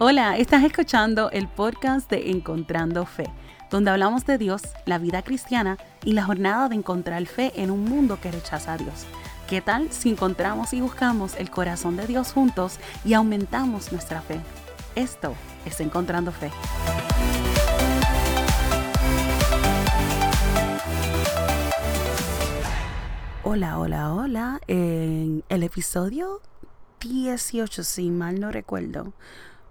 Hola, estás escuchando el podcast de Encontrando Fe, donde hablamos de Dios, la vida cristiana y la jornada de encontrar fe en un mundo que rechaza a Dios. ¿Qué tal si encontramos y buscamos el corazón de Dios juntos y aumentamos nuestra fe? Esto es Encontrando Fe. Hola, hola, hola. En el episodio 18, si mal no recuerdo,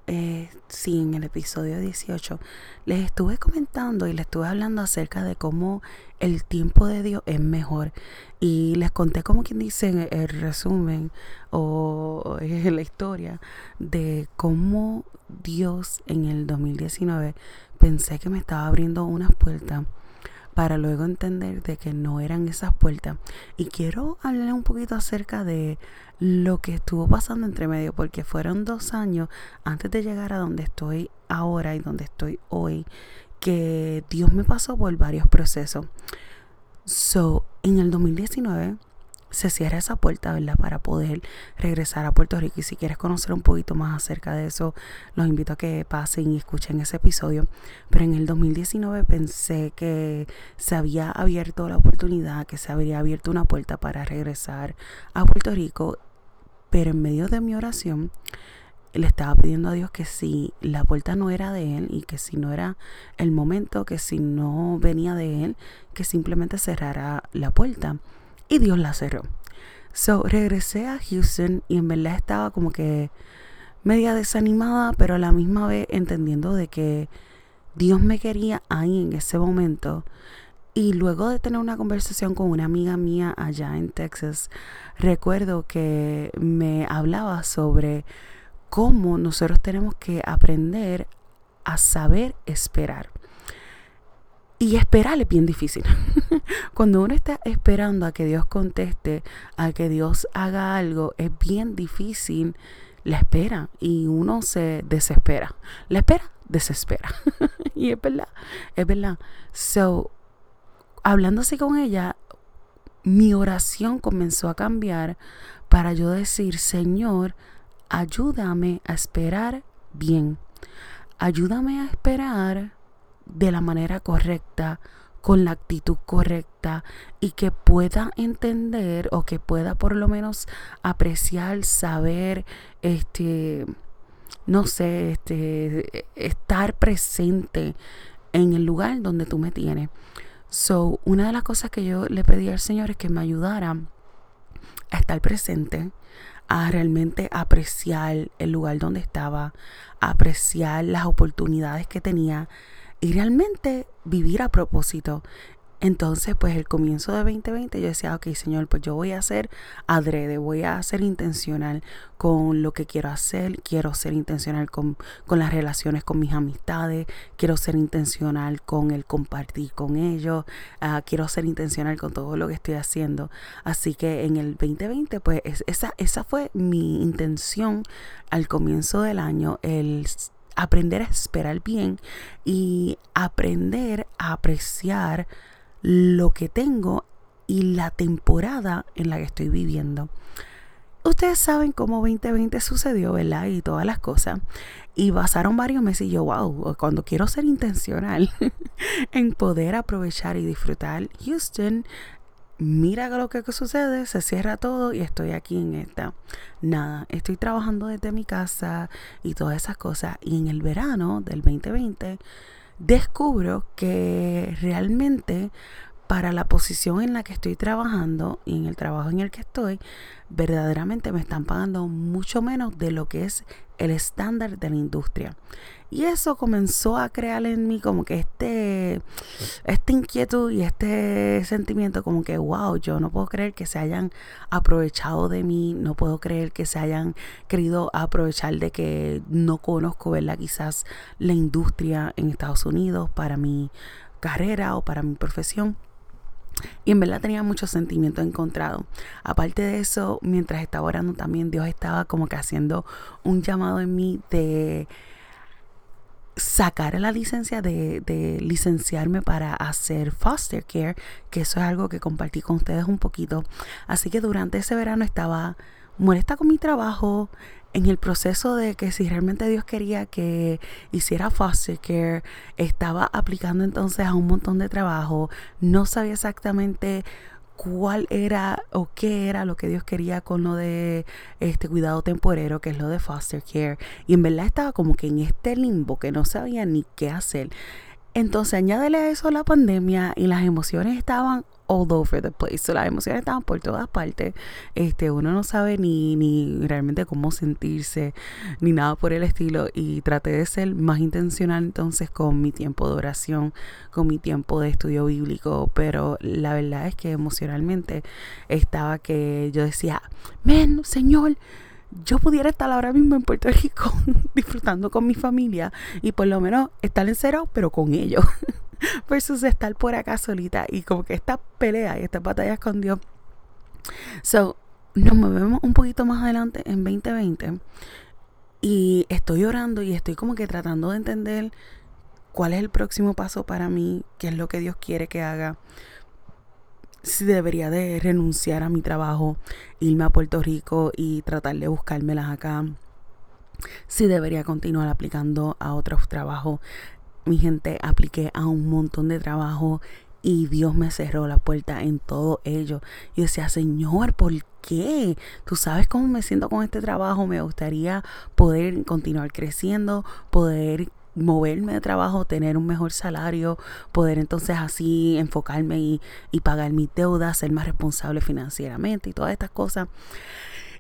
eh, sí, en el episodio 18, les estuve comentando y les estuve hablando acerca de cómo el tiempo de Dios es mejor. Y les conté como quien dice el resumen o la historia de cómo Dios en el 2019 pensé que me estaba abriendo unas puertas para luego entender de que no eran esas puertas. Y quiero hablar un poquito acerca de lo que estuvo pasando entre medio, porque fueron dos años antes de llegar a donde estoy ahora y donde estoy hoy, que Dios me pasó por varios procesos. So, en el 2019 se cierra esa puerta, ¿verdad? Para poder regresar a Puerto Rico. Y si quieres conocer un poquito más acerca de eso, los invito a que pasen y escuchen ese episodio. Pero en el 2019 pensé que se había abierto la oportunidad, que se habría abierto una puerta para regresar a Puerto Rico. Pero en medio de mi oración, le estaba pidiendo a Dios que si la puerta no era de Él y que si no era el momento, que si no venía de Él, que simplemente cerrara la puerta y Dios la cerró. So, regresé a Houston y en verdad estaba como que media desanimada, pero a la misma vez entendiendo de que Dios me quería ahí en ese momento. Y luego de tener una conversación con una amiga mía allá en Texas, recuerdo que me hablaba sobre cómo nosotros tenemos que aprender a saber esperar. Y esperar es bien difícil. Cuando uno está esperando a que Dios conteste, a que Dios haga algo, es bien difícil la espera y uno se desespera. La espera desespera. y es verdad, es verdad. So, hablando así con ella, mi oración comenzó a cambiar para yo decir, Señor, ayúdame a esperar bien. Ayúdame a esperar de la manera correcta, con la actitud correcta y que pueda entender o que pueda por lo menos apreciar, saber, este, no sé, este, estar presente en el lugar donde tú me tienes. So, una de las cosas que yo le pedí al Señor es que me ayudara a estar presente, a realmente apreciar el lugar donde estaba, a apreciar las oportunidades que tenía y realmente vivir a propósito. Entonces, pues el comienzo de 2020 yo decía, ok, Señor, pues yo voy a ser adrede, voy a ser intencional con lo que quiero hacer, quiero ser intencional con, las relaciones con mis amistades, quiero ser intencional con el compartir con ellos, ah, quiero ser intencional con todo lo que estoy haciendo. Así que en el 2020, pues esa, esa fue mi intención al comienzo del año, el aprender a esperar bien y aprender a apreciar lo que tengo y la temporada en la que estoy viviendo. Ustedes saben cómo 2020 sucedió, ¿verdad? Y todas las cosas. Y pasaron varios meses y yo, wow, cuando quiero ser intencional en poder aprovechar y disfrutar Houston, mira lo que sucede, se cierra todo y estoy aquí en esta. Nada, estoy trabajando desde mi casa y todas esas cosas. Y en el verano del 2020 descubro que realmente para la posición en la que estoy trabajando y en el trabajo en el que estoy, verdaderamente me están pagando mucho menos de lo que es el estándar de la industria. Y eso comenzó a crear en mí como que este, este inquietud y este sentimiento como que, wow, yo no puedo creer que se hayan aprovechado de mí, no puedo creer que se hayan querido aprovechar de que no conozco, ¿verdad? Quizás la industria en Estados Unidos para mi carrera o para mi profesión. Y en verdad tenía muchos sentimientos encontrados. Aparte de eso, mientras estaba orando también, Dios estaba como que haciendo un llamado en mí de sacar la licencia de, de, licenciarme para hacer foster care, que eso es algo que compartí con ustedes un poquito. Así que durante ese verano estaba molesta con mi trabajo, en el proceso de que si realmente Dios quería que hiciera foster care, estaba aplicando entonces a un montón de trabajo, no sabía exactamente cuál era o qué era lo que Dios quería con lo de este cuidado temporero, que es lo de foster care. Y en verdad estaba como que en este limbo que no sabía ni qué hacer. Entonces añádele a eso la pandemia y las emociones estaban all over the place. So, las emociones estaban por todas partes. Este, uno no sabe ni, ni realmente cómo sentirse, ni nada por el estilo. Y traté de ser más intencional entonces con mi tiempo de oración, con mi tiempo de estudio bíblico. Pero la verdad es que emocionalmente estaba que yo decía, men, Señor, yo pudiera estar ahora mismo en Puerto Rico disfrutando con mi familia y por lo menos estar en cero, pero con ellos. versus estar por acá solita y como que esta pelea y esta batalla con Dios. So, nos movemos un poquito más adelante en 2020 y estoy orando y estoy como que tratando de entender cuál es el próximo paso para mí, qué es lo que Dios quiere que haga. Si debería de renunciar a mi trabajo, irme a Puerto Rico y tratar de buscármelas acá. Si debería continuar aplicando a otros trabajos mi gente, apliqué a un montón de trabajo y Dios me cerró la puerta en todo ello. Y decía, Señor, ¿por qué? Tú sabes cómo me siento con este trabajo. Me gustaría poder continuar creciendo, poder moverme de trabajo, tener un mejor salario, poder entonces así enfocarme y, y pagar mis deudas, ser más responsable financieramente y todas estas cosas.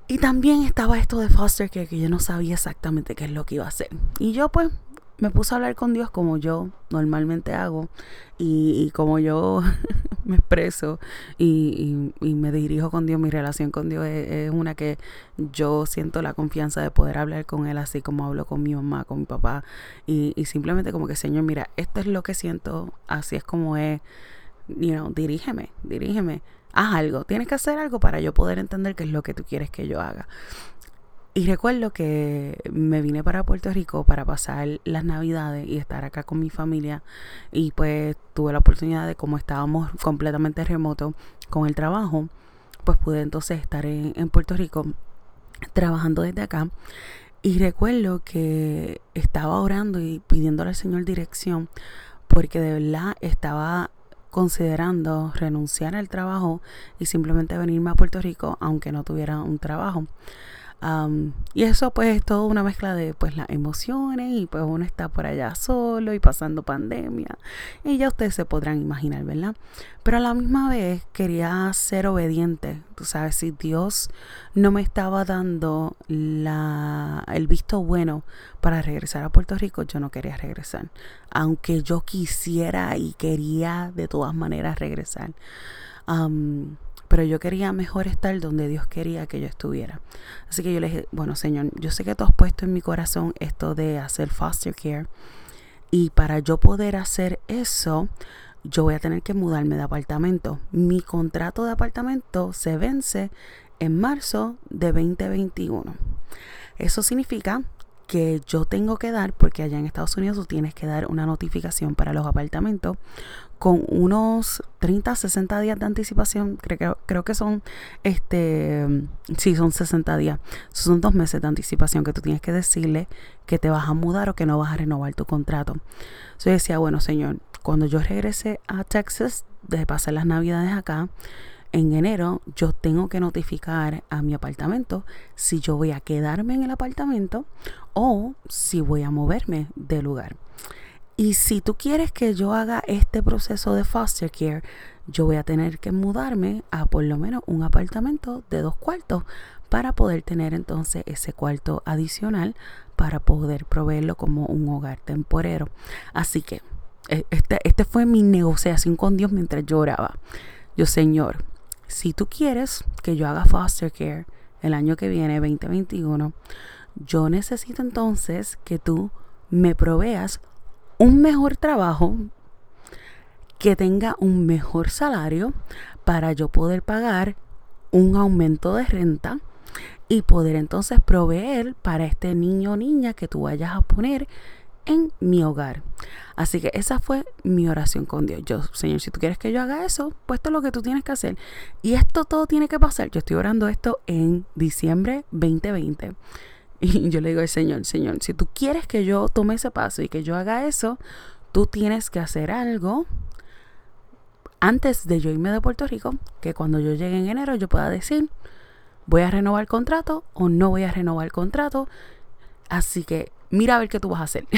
Y también estaba esto de foster care que yo no sabía exactamente qué es lo que iba a hacer. Y yo pues me puse a hablar con Dios como yo normalmente hago y, como yo me expreso y, me dirijo con Dios, mi relación con Dios es, una que yo siento la confianza de poder hablar con Él así como hablo con mi mamá, con mi papá y, simplemente como que Señor, mira, esto es lo que siento, así es como es, you know, dirígeme, dirígeme, haz algo, tienes que hacer algo para yo poder entender qué es lo que tú quieres que yo haga. Y recuerdo que me vine para Puerto Rico para pasar las navidades y estar acá con mi familia. Y pues tuve la oportunidad de, como estábamos completamente remoto con el trabajo, pues pude entonces estar en, en Puerto Rico trabajando desde acá. Y recuerdo que estaba orando y pidiéndole al Señor dirección porque de verdad estaba considerando renunciar al trabajo y simplemente venirme a Puerto Rico aunque no tuviera un trabajo y eso pues es toda una mezcla de pues las emociones y pues uno está por allá solo y pasando pandemia. Y ya ustedes se podrán imaginar, ¿verdad? Pero a la misma vez quería ser obediente, tú sabes, si Dios no me estaba dando la, el visto bueno para regresar a Puerto Rico, yo no quería regresar, aunque yo quisiera y quería de todas maneras regresar pero yo quería mejor estar donde Dios quería que yo estuviera. Así que yo le dije, bueno Señor, yo sé que tú has puesto en mi corazón esto de hacer foster care y para yo poder hacer eso, yo voy a tener que mudarme de apartamento. Mi contrato de apartamento se vence en marzo de 2021. Eso significa que yo tengo que dar, porque allá en Estados Unidos tú tienes que dar una notificación para los apartamentos con unos 30, 60 días de anticipación, creo, creo que son, este, sí, son 60 días, son dos meses de anticipación que tú tienes que decirle que te vas a mudar o que no vas a renovar tu contrato. Yo decía, bueno, señor, cuando yo regrese a Texas, de pasar las navidades acá, en enero yo tengo que notificar a mi apartamento si yo voy a quedarme en el apartamento o si voy a moverme de lugar. Y si tú quieres que yo haga este proceso de foster care, yo voy a tener que mudarme a por lo menos un apartamento de dos cuartos para poder tener entonces ese cuarto adicional para poder proveerlo como un hogar temporero. Así que e, este, este fue mi negociación con Dios mientras lloraba. Yo, Señor, si tú quieres que yo haga foster care el año que viene, 2021, yo necesito entonces que tú me proveas un mejor trabajo, que tenga un mejor salario para yo poder pagar un aumento de renta y poder entonces proveer para este niño o niña que tú vayas a poner en mi hogar. Así que esa fue mi oración con Dios. Yo, Señor, si tú quieres que yo haga eso, pues esto es lo que tú tienes que hacer. Y esto todo tiene que pasar. Yo estoy orando esto en diciembre 2020. Y yo le digo al Señor, Señor, si tú quieres que yo tome ese paso y que yo haga eso, tú tienes que hacer algo antes de yo irme de Puerto Rico, que cuando yo llegue en enero yo pueda decir, voy a renovar el contrato o no voy a renovar el contrato. Así que mira a ver qué tú vas a hacer.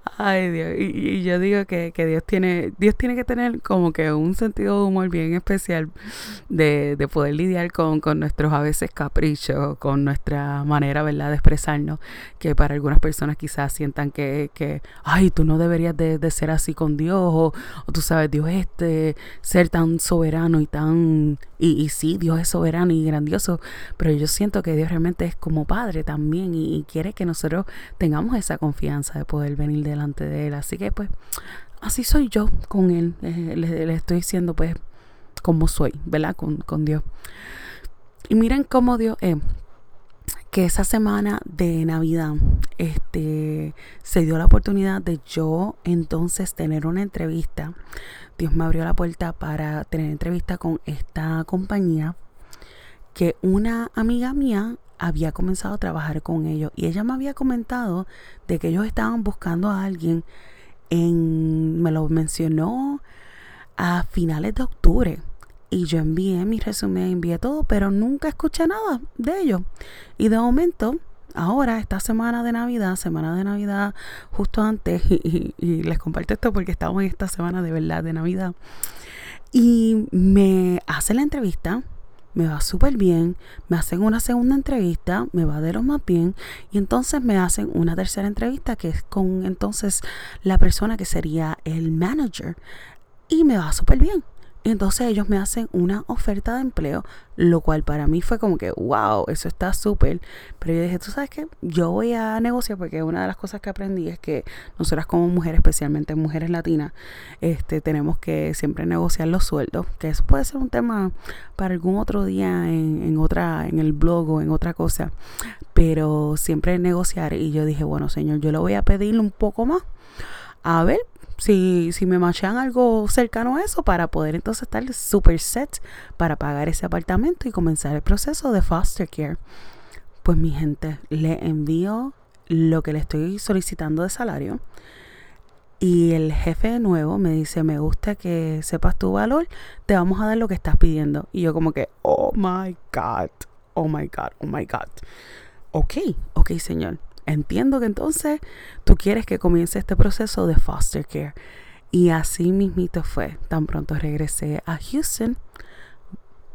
Ay, Dios. Y, yo digo que, Dios tiene, Dios tiene que tener como que un sentido de humor bien especial de, poder lidiar con, nuestros a veces caprichos, con nuestra manera, ¿verdad?, de expresarnos, que para algunas personas quizás sientan que, que ay, tú no deberías de, ser así con Dios, o, tú sabes, Dios este, ser tan soberano y tan, y, y, sí, Dios es soberano y grandioso, pero yo siento que Dios realmente es como Padre también y, y quiere que nosotros tengamos esa confianza de poder venir delante de él. Así que pues así soy yo con él. Le, estoy diciendo pues como soy, ¿verdad? Con, con Dios. Y miren cómo Dios es. que esa semana de Navidad este, se dio la oportunidad de yo entonces tener una entrevista. Dios me abrió la puerta para tener entrevista con esta compañía que una amiga mía había comenzado a trabajar con ellos y ella me había comentado de que ellos estaban buscando a alguien en, me lo mencionó a finales de octubre y yo envié mi resumen, envié todo, pero nunca escuché nada de ellos. Y de momento, ahora, esta semana de Navidad, semana de Navidad justo antes, y, y les comparto esto porque estamos en esta semana de verdad de Navidad, y me hace la entrevista me va súper bien, me hacen una segunda entrevista, me va de lo más bien y entonces me hacen una tercera entrevista que es con entonces la persona que sería el manager y me va súper bien. Entonces ellos me hacen una oferta de empleo, lo cual para mí fue como que, wow, eso está súper. Pero yo dije, tú sabes qué, yo voy a negociar porque una de las cosas que aprendí es que nosotras como mujeres, especialmente mujeres latinas, este, tenemos que siempre negociar los sueldos, que eso puede ser un tema para algún otro día en, otra, en el blog o en otra cosa. Pero siempre negociar y yo dije, bueno, señor, yo le voy a pedir un poco más. A ver, si, si me machan algo cercano a eso para poder entonces estar super set para pagar ese apartamento y comenzar el proceso de foster care. Pues mi gente, le envío lo que le estoy solicitando de salario. Y el jefe nuevo me dice, me gusta que sepas tu valor, te vamos a dar lo que estás pidiendo. Y yo como que, oh my God, oh my God, oh my God. Ok, ok señor. Entiendo que entonces tú quieres que comience este proceso de foster care. Y así mismito fue. Tan pronto regresé a Houston,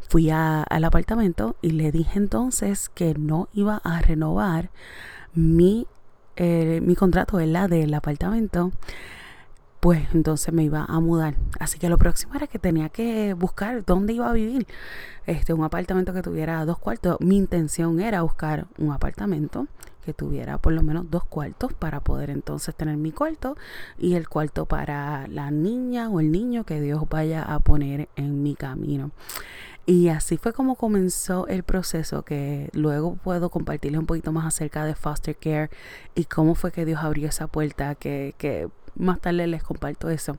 fui al apartamento y le dije entonces que no iba a renovar mi, eh, mi contrato, la del apartamento pues entonces me iba a mudar. Así que lo próximo era que tenía que buscar dónde iba a vivir. Este, un apartamento que tuviera dos cuartos. Mi intención era buscar un apartamento que tuviera por lo menos dos cuartos para poder entonces tener mi cuarto y el cuarto para la niña o el niño que Dios vaya a poner en mi camino. Y así fue como comenzó el proceso que luego puedo compartirles un poquito más acerca de foster care y cómo fue que Dios abrió esa puerta que, que más tarde les comparto eso.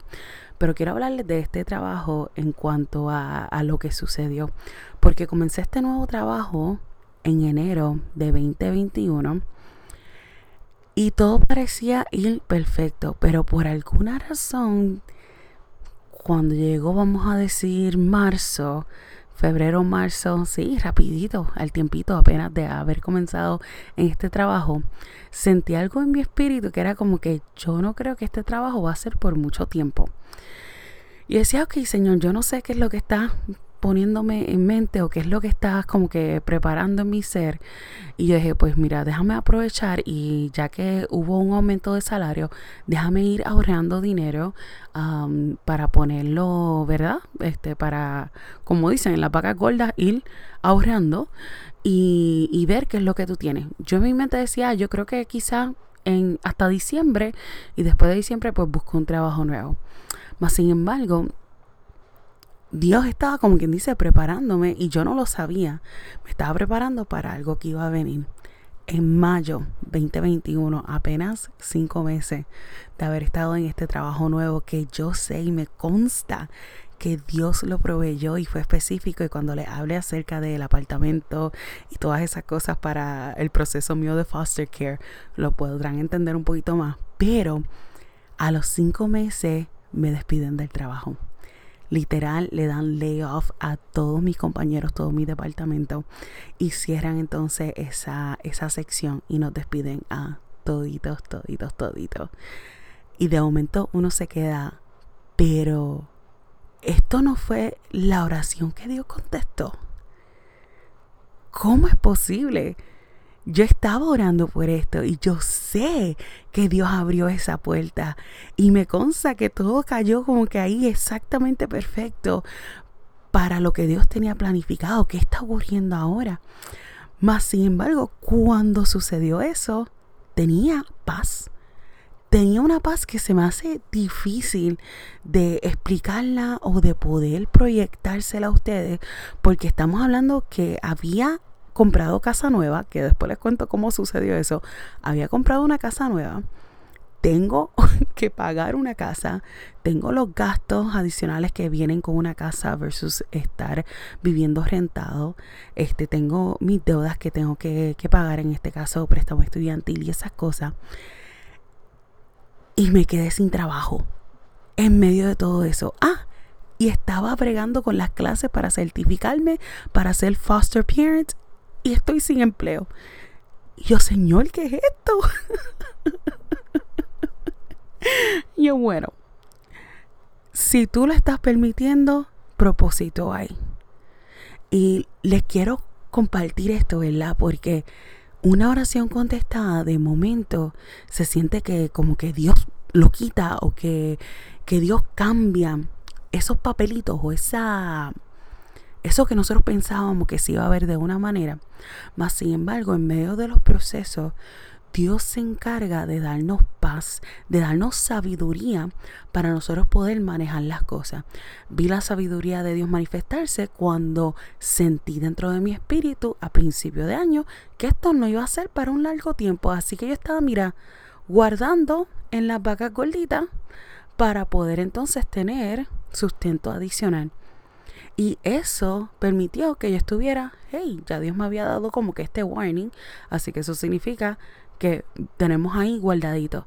Pero quiero hablarles de este trabajo en cuanto a, lo que sucedió. Porque comencé este nuevo trabajo en enero de 2021 y todo parecía ir perfecto, pero por alguna razón, cuando llegó, vamos a decir, marzo, febrero, marzo, sí, rapidito, al tiempito apenas de haber comenzado en este trabajo, sentí algo en mi espíritu que era como que yo no creo que este trabajo va a ser por mucho tiempo. Y decía, ok, Señor, yo no sé qué es lo que está poniéndome en mente o qué es lo que estás como que preparando en mi ser. Y yo dije, pues mira, déjame aprovechar y ya que hubo un aumento de salario, déjame ir ahorrando dinero para ponerlo, ¿verdad? Este, para, como dicen, en las vacas gordas, ir ahorrando y, ver qué es lo que tú tienes. Yo en mi mente decía, yo creo que quizá en, hasta diciembre y después de diciembre pues busco un trabajo nuevo. Más sin embargo, Dios estaba, como quien dice, preparándome y yo no lo sabía. Me estaba preparando para algo que iba a venir. en mayo 2021, apenas cinco meses de haber estado en este trabajo nuevo que yo sé y me consta que Dios lo proveyó y fue específico y cuando le hable acerca del apartamento y todas esas cosas para el proceso mío de foster care lo podrán entender un poquito más pero a los cinco meses me despiden del trabajo literal le dan layoff a todos mis compañeros, todo mi departamento y cierran entonces esa, esa sección y nos despiden a toditos, toditos, toditos. Y de momento uno se queda, pero esto no fue la oración que Dios contestó. ¿Cómo es posible? Yo estaba orando por esto y yo sé que Dios abrió esa puerta y me consta que todo cayó como que ahí exactamente perfecto para lo que Dios tenía planificado. ¿Qué está ocurriendo ahora? Más sin embargo, cuando sucedió eso, tenía paz. Tenía una paz que se me hace difícil de explicarla o de poder proyectársela a ustedes, porque estamos hablando que había comprado casa nueva, que después les cuento cómo sucedió eso. Había comprado una casa nueva. Tengo que pagar una casa, tengo los gastos adicionales que vienen con una casa versus estar viviendo rentado. Este, tengo mis deudas que tengo que, que pagar, en este caso préstamo estudiantil y esas cosas. Y me quedé sin trabajo en medio de todo eso. Ah, y estaba bregando con las clases para certificarme, para ser foster parent y estoy sin empleo. Yo, Señor, ¿qué es esto? yo, bueno, si tú lo estás permitiendo, propósito hay. Y les quiero compartir esto, ¿verdad? Porque una oración contestada de momento se siente que como que Dios lo quita o que, que Dios cambia esos papelitos o esa eso que nosotros pensábamos que se iba a ver de una manera, mas sin embargo, en medio de los procesos, Dios se encarga de darnos paz, de darnos sabiduría para nosotros poder manejar las cosas. Vi la sabiduría de Dios manifestarse cuando sentí dentro de mi espíritu a principio de año que esto no iba a ser para un largo tiempo. Así que yo estaba, mira, guardando en las vacas gorditas para poder entonces tener sustento adicional. Y eso permitió que yo estuviera, hey, ya Dios me había dado como que este warning, así que eso significa que tenemos ahí guardadito.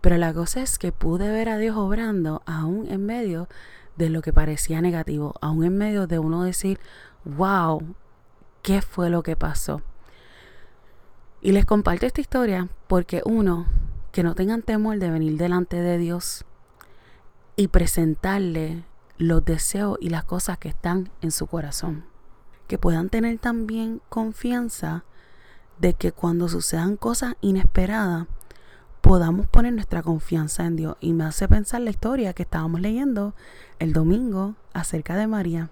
Pero la cosa es que pude ver a Dios obrando aún en medio de lo que parecía negativo, aún en medio de uno decir, wow, ¿qué fue lo que pasó? Y les comparto esta historia porque uno, que no tengan temor de venir delante de Dios y presentarle los deseos y las cosas que están en su corazón. Que puedan tener también confianza de que cuando sucedan cosas inesperadas, podamos poner nuestra confianza en Dios. Y me hace pensar la historia que estábamos leyendo el domingo acerca de María.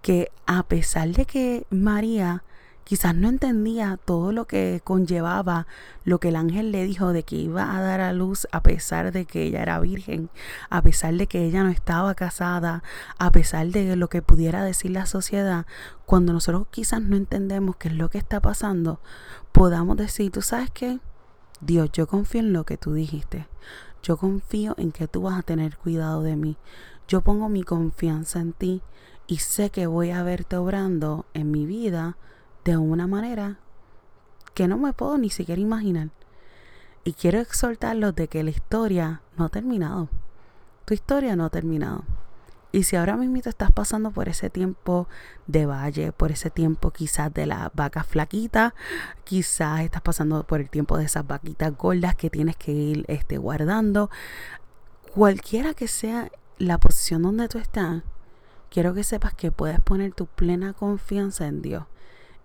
Que a pesar de que María Quizás no entendía todo lo que conllevaba lo que el ángel le dijo de que iba a dar a luz a pesar de que ella era virgen, a pesar de que ella no estaba casada, a pesar de lo que pudiera decir la sociedad. Cuando nosotros quizás no entendemos qué es lo que está pasando, podamos decir, tú sabes qué, Dios, yo confío en lo que tú dijiste. Yo confío en que tú vas a tener cuidado de mí. Yo pongo mi confianza en ti y sé que voy a verte obrando en mi vida de una manera que no me puedo ni siquiera imaginar. Y quiero exhortarlos de que la historia no ha terminado. Tu historia no ha terminado. Y si ahora mismo estás pasando por ese tiempo de valle, por ese tiempo quizás de la vaca flaquita, quizás estás pasando por el tiempo de esas vaquitas gordas que tienes que ir este, guardando, cualquiera que sea la posición donde tú estás, quiero que sepas que puedes poner tu plena confianza en Dios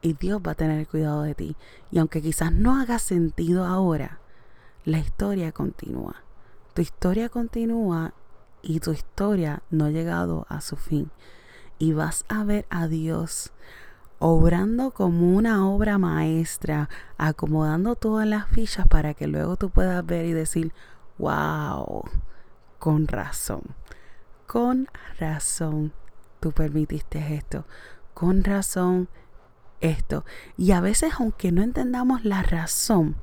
y Dios va a tener cuidado de ti. Y aunque quizás no haga sentido ahora, la historia continúa. Tu historia continúa y tu historia no ha llegado a su fin. Y vas a ver a Dios obrando como una obra maestra, acomodando todas las fichas para que luego tú puedas ver y decir, wow, con razón, con razón tú permitiste esto, con razón esto. Y a veces, aunque no entendamos la razón,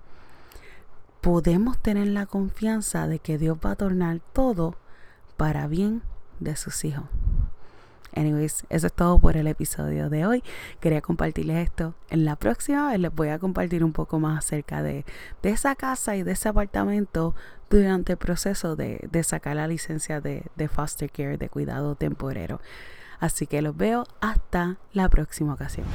podemos tener la confianza de que Dios va a tornar todo para bien de sus hijos. Anyways, eso es todo por el episodio de hoy. Quería compartirles esto. En la próxima les voy a compartir un poco más acerca de, esa casa y de ese apartamento durante el proceso de, sacar la licencia de, de foster care, de cuidado temporero. Así que los veo hasta la próxima ocasión.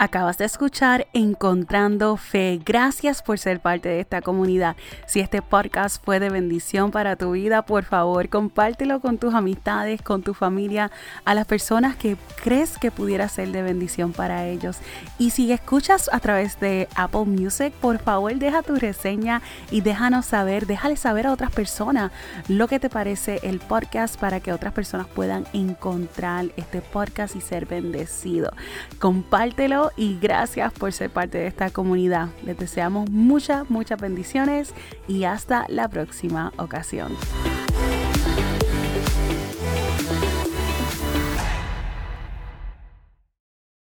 Acabas de escuchar Encontrando Fe. Gracias por ser parte de esta comunidad. Si este podcast fue de bendición para tu vida, por favor, compártelo con tus amistades, con tu familia, a las personas que crees que pudiera ser de bendición para ellos. Y si escuchas a través de Apple Music, por favor, deja tu reseña y déjanos saber, déjale saber a otras personas lo que te parece el podcast para que otras personas puedan encontrar este podcast y ser bendecido. Compártelo y gracias por ser parte de esta comunidad. Les deseamos muchas, muchas bendiciones y hasta la próxima ocasión.